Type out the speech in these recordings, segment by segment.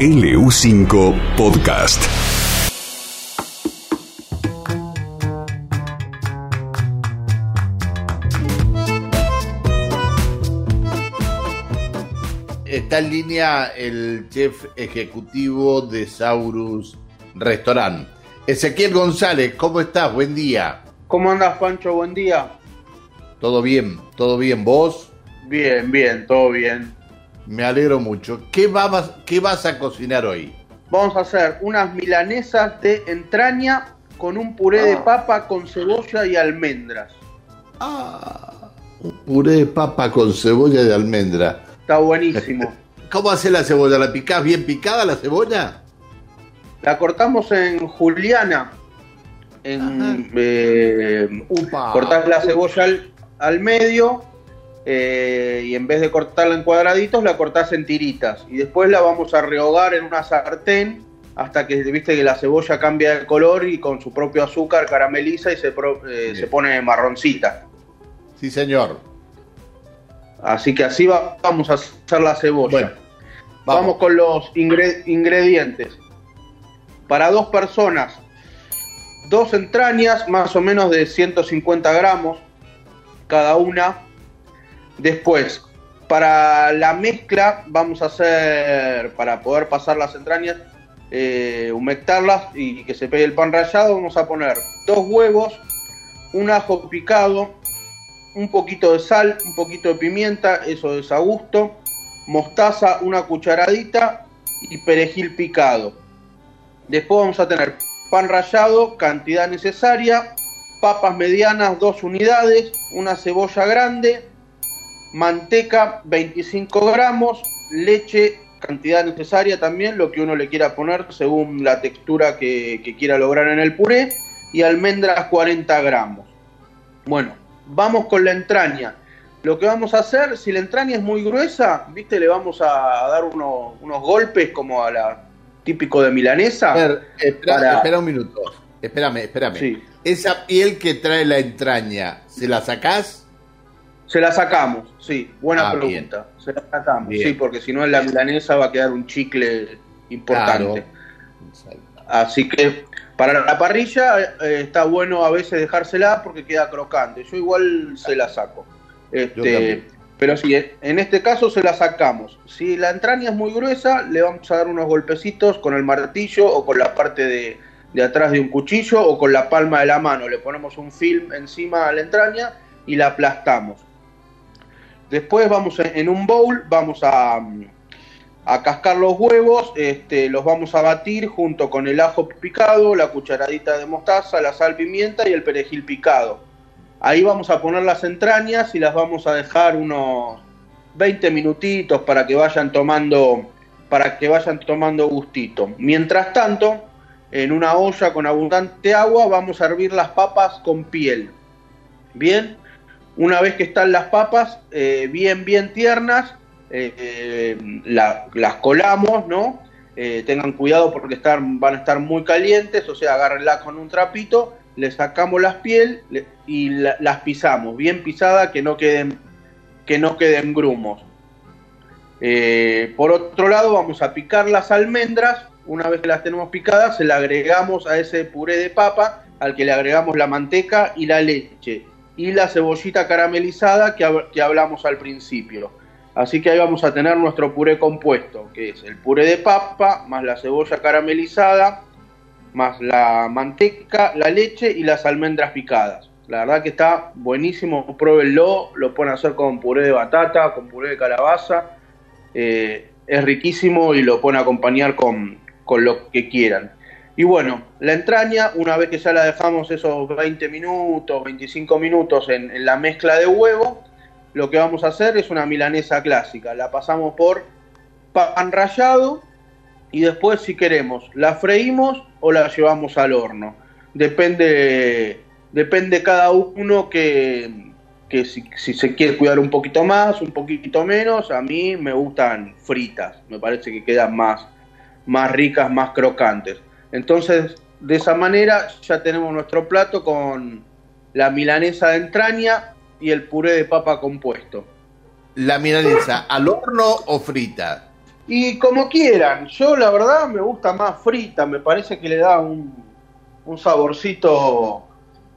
LU5 Podcast. Está en línea el chef ejecutivo de Saurus Restaurant. Ezequiel González, ¿cómo estás? Buen día. ¿Cómo andas, Pancho? Buen día. ¿Todo bien? ¿Todo bien? ¿Vos? Bien, bien, todo bien. Me alegro mucho. ¿Qué, vas, qué vas a cocinar hoy? Vamos a hacer unas milanesas de entraña con un puré de Ah. papa con cebolla y almendras. Ah, un puré de papa con cebolla de almendra. Está buenísimo. ¿Cómo hace la cebolla? ¿La picás bien picada la cebolla? La cortamos en juliana. En, eh, Upa. cortás la cebolla al, al medio eh, y en vez de cortarla en cuadraditos la cortás en tiritas. Y después la vamos a rehogar en una sartén hasta que viste que la cebolla cambia de color y con su propio azúcar carameliza y se, pro- eh, se pone marroncita. Sí, señor. Así que así va- vamos a hacer la cebolla. Bueno, vamos. vamos. con los ingre- ingredientes. Para dos personas, dos entrañas, más o menos de 150 gramos cada una. Después, para la mezcla, vamos a hacer, para poder pasar las entrañas, eh, humectarlas y que se pegue el pan rallado, vamos a poner dos huevos, un ajo picado, un poquito de sal, un poquito de pimienta, eso es a gusto, mostaza, una cucharadita y perejil picado. Después vamos a tener pan rallado, cantidad necesaria, papas medianas, dos unidades, una cebolla grande, manteca, 25 gramos, leche, cantidad necesaria también, lo que uno le quiera poner según la textura que, que quiera lograr en el puré, y almendras 40 gramos. Bueno, vamos con la entraña. Lo que vamos a hacer, si la entraña es muy gruesa, viste, le vamos a dar uno- unos golpes como a la típico de milanesa. A ver, espera, Para- espera un minuto. Espérame, espérame. Sí. Esa piel que trae la entraña, ¿se la sacás? Se la sacamos, sí, buena Ah, pregunta. Se la sacamos, Bien. sí, porque si no en la milanesa va a quedar un chicle importante. Claro. Así que para la parrilla eh, está bueno a veces dejársela porque queda crocante. Yo igual se la saco. Este, pero sí, en este caso se la sacamos. Si la entraña es muy gruesa, le vamos a dar unos golpecitos con el martillo o con la parte de, de atrás de un cuchillo o con la palma de la mano. Le ponemos un film encima a la entraña y la aplastamos. Después vamos en, un bowl, vamos a, a cascar los huevos, este, los vamos a batir junto con el ajo picado, la cucharadita de mostaza, la sal, pimienta y el perejil picado. Ahí vamos a poner las entrañas y las vamos a dejar unos 20 minutitos para que vayan tomando para que vayan tomando gustito. Mientras tanto, en una olla con abundante agua vamos a hervir las papas con piel. Bien, una vez que están las papas eh, bien, bien tiernas, eh, eh, la- las colamos, ¿no? Tengan cuidado porque están, van a estar muy calientes, o sea, agárrenlas con un trapito, le sacamos las piel y la- las pisamos, bien pisada, que no queden, que no queden grumos. Por otro lado, vamos a picar las almendras. Una vez que las tenemos picadas, se le agregamos a ese puré de papa, al que le agregamos la manteca y la leche y la cebollita caramelizada que, que hablamos al principio. Así que ahí vamos a tener nuestro puré compuesto, que es el puré de papa, más la cebolla caramelizada, más la manteca, la leche y las almendras picadas. La verdad que está buenísimo, pruébenlo, lo pueden hacer con puré de batata, con puré de calabaza, eh, es riquísimo y lo pueden acompañar con, con lo que quieran. Y bueno, la entraña, una vez que ya la dejamos esos 20 minutos, 25 minutos en, la mezcla de huevo, lo que vamos a hacer es una milanesa clásica. La pasamos por pan rallado y después si queremos la freímos o la llevamos al horno. Depende, depende cada uno que, que si, si se quiere cuidar un poquito más, un poquito menos. A mí me gustan fritas, me parece que quedan más, más ricas, más crocantes. Entonces, de esa manera ya tenemos nuestro plato con la milanesa de entraña y el puré de papa compuesto. La milanesa, ¿al horno o frita? Y como quieran, yo la verdad me gusta más frita, me parece que le da un, un saborcito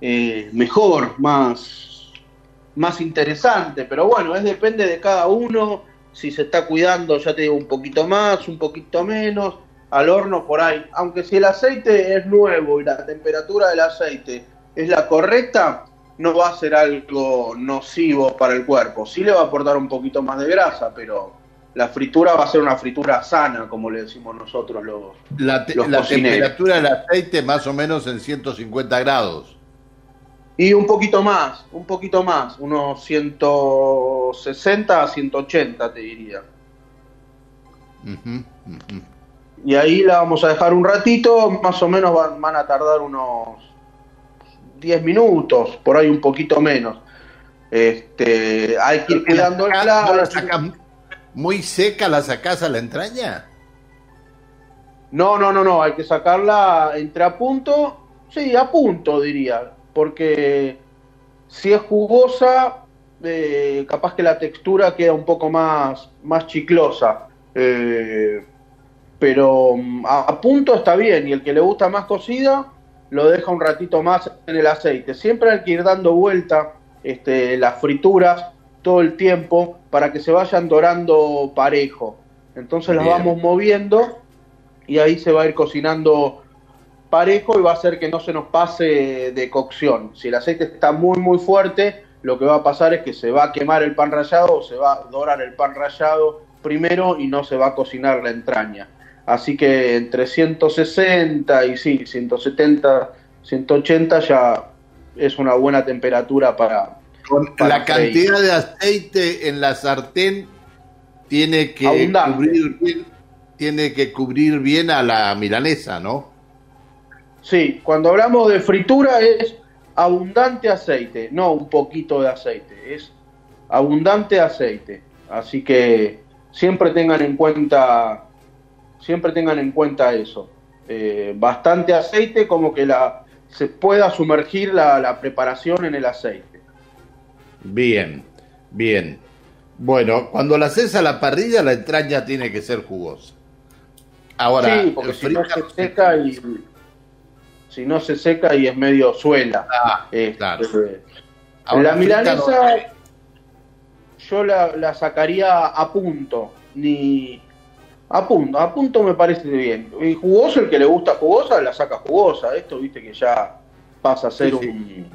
eh, mejor, más, más interesante, pero bueno, es depende de cada uno, si se está cuidando, ya te digo, un poquito más, un poquito menos, al horno por ahí, aunque si el aceite es nuevo y la temperatura del aceite es la correcta, no va a ser algo nocivo para el cuerpo, sí le va a aportar un poquito más de grasa, pero la fritura va a ser una fritura sana, como le decimos nosotros los, la, la temperatura del aceite más o menos en 150 grados. Y un poquito más, un poquito más, unos 160 a 180 te diría. Y ahí la vamos a dejar un ratito, más o menos van, a tardar unos 10 minutos, por ahí un poquito menos. Este, hay que ir cuidando el muy seca la sacás a la entraña? No, no, no, no, hay que sacarla entre a punto, sí, a punto diría, porque si es jugosa, eh, capaz que la textura queda un poco más, más chiclosa. Eh, pero mm, a, punto está bien, y el que le gusta más cocida, lo deja un ratito más en el aceite. Siempre hay que ir dando vuelta este, las frituras todo el tiempo para que se vayan dorando parejo. Entonces las vamos moviendo y ahí se va a ir cocinando parejo y va a hacer que no se nos pase de cocción. Si el aceite está muy muy fuerte, lo que va a pasar es que se va a quemar el pan rallado o se va a dorar el pan rallado primero y no se va a cocinar la entraña. Así que entre 160 y sí, 170, 180 ya es una buena temperatura para, con la cantidad de aceite en la sartén tiene que cubrir bien, tiene que cubrir bien a la milanesa, ¿no? Sí, cuando hablamos de fritura es abundante aceite, no un poquito de aceite, es abundante aceite. Así que siempre tengan en cuenta, siempre tengan en cuenta eso. Eh, bastante aceite como que la se pueda sumergir la preparación en el aceite. Bien, bien. Bueno, cuando la haces a la parrilla, la entraña tiene que ser jugosa. Ahora, sí, porque si no se seca y si no se seca y es medio suela. Ah, este, claro. la milanesa yo la, sacaría a punto, ni a punto, a punto me parece bien. Y jugoso, el que le gusta jugosa, la saca jugosa. Esto, viste que ya pasa a ser un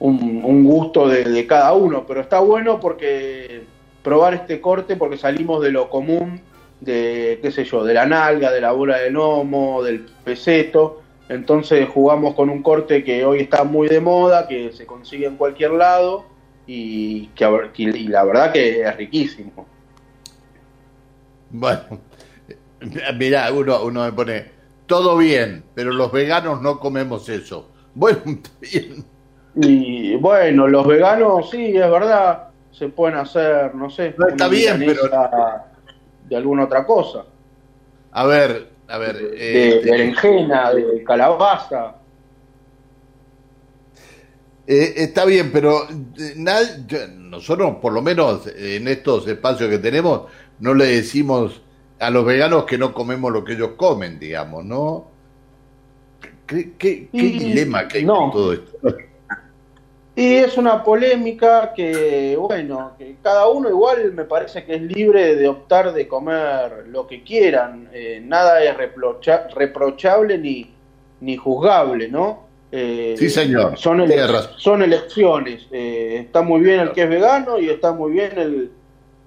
un, gusto de, cada uno, pero está bueno porque probar este corte porque salimos de lo común, de qué sé yo, de la nalga, de la bola de gnomo, del peseto, entonces jugamos con un corte que hoy está muy de moda, que se consigue en cualquier lado y que y la verdad que es riquísimo. Bueno, mira, uno, uno me pone, todo bien, pero los veganos no comemos eso. Bueno, bien. Y bueno, los veganos, sí, es verdad, se pueden hacer, no sé, está bien, pero de alguna otra cosa. A ver, a ver, de, eh, berenjena, de calabaza. Eh, está bien, pero eh, nosotros, por lo menos en estos espacios que tenemos, no le decimos a los veganos que no comemos lo que ellos comen, digamos, ¿no? ¿Qué, qué, dilema que hay con todo esto? Y es una polémica que, bueno, que cada uno igual me parece que es libre de optar de comer lo que quieran. Eh, nada es reprochable ni, ni juzgable, ¿no? Eh, sí, señor. Son, son elecciones. Eh, está muy bien el que es vegano y está muy bien el,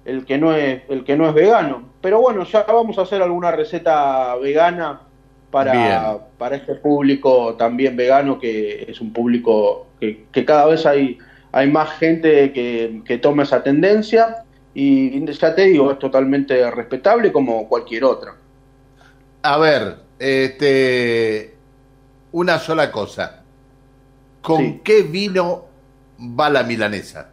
el, que no es, el que no es vegano. Pero bueno, ya vamos a hacer alguna receta vegana para, para este público también vegano, que es un público que, cada vez hay, hay más gente que, que, toma esa tendencia y ya te digo, es totalmente respetable como cualquier otra. A ver, este, una sola cosa. ¿Con qué vino va la milanesa?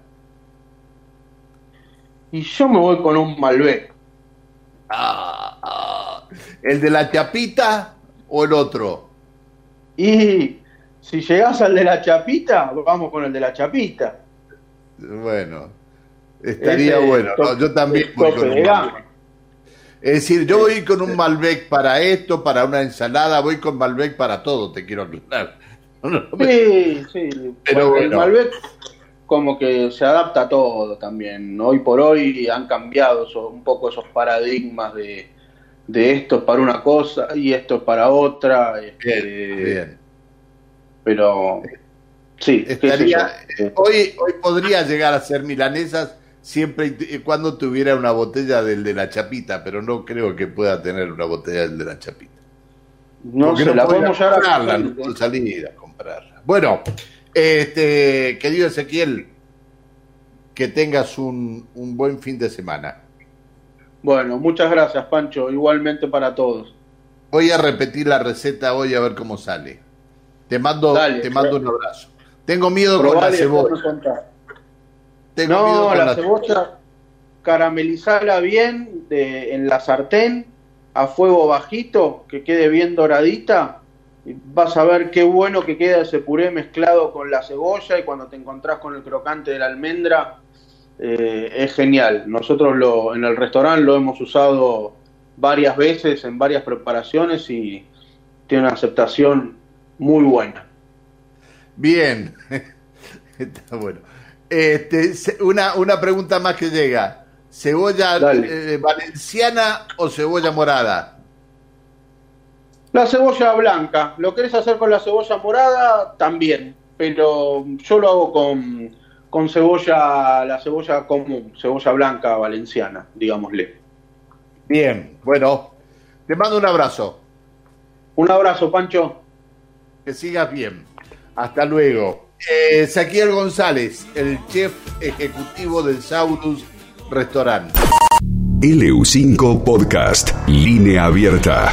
Y yo me voy con un Malbec. Ah, ah. ¿El de la chapita o el otro? Y si llegas al de la chapita, vamos con el de la chapita. Bueno, estaría bueno. yo también Es decir, yo voy con un Malbec para esto, para una ensalada, voy con Malbec para todo, te quiero aclarar. Sí, sí. Pero el Malbec como que se adapta a todo también. Hoy por hoy han cambiado un poco esos paradigmas de, de esto es para una cosa y esto es para otra. Este, bien, Pero sí, Estaría, hoy, hoy podría llegar a ser milanesas siempre y cuando tuviera una botella del de la chapita, pero no creo que pueda tener una botella del de la chapita. No se la podemos comprarla, no salir a comprarla. Bueno, este, querido Ezequiel, que tengas un, un buen fin de semana. Bueno, muchas gracias, Pancho. Igualmente para todos. Voy a repetir la receta hoy a ver cómo sale. Te mando, te mando un abrazo. Tengo miedo con la cebolla. no, la, cebolla, caramelizala bien de, en la sartén a fuego bajito, que quede bien doradita. Vas a ver qué bueno que queda ese puré mezclado con la cebolla y cuando te encontrás con el crocante de la almendra, eh, es genial. Nosotros lo, en el restaurante lo hemos usado varias veces en varias preparaciones y tiene una aceptación muy buena. Bien, está bueno. Este, una, una pregunta más que llega. ¿Cebolla eh, valenciana o cebolla morada? La cebolla blanca. ¿Lo querés hacer con la cebolla morada? También. Pero yo lo hago con, con cebolla, la cebolla común, cebolla blanca valenciana, digámosle. Bien, bueno, te mando un abrazo. Un abrazo, Pancho. Que sigas bien. Hasta luego. Eh, Saquiel González, el chef ejecutivo del Saurus Restaurant. LU5 Podcast, línea abierta.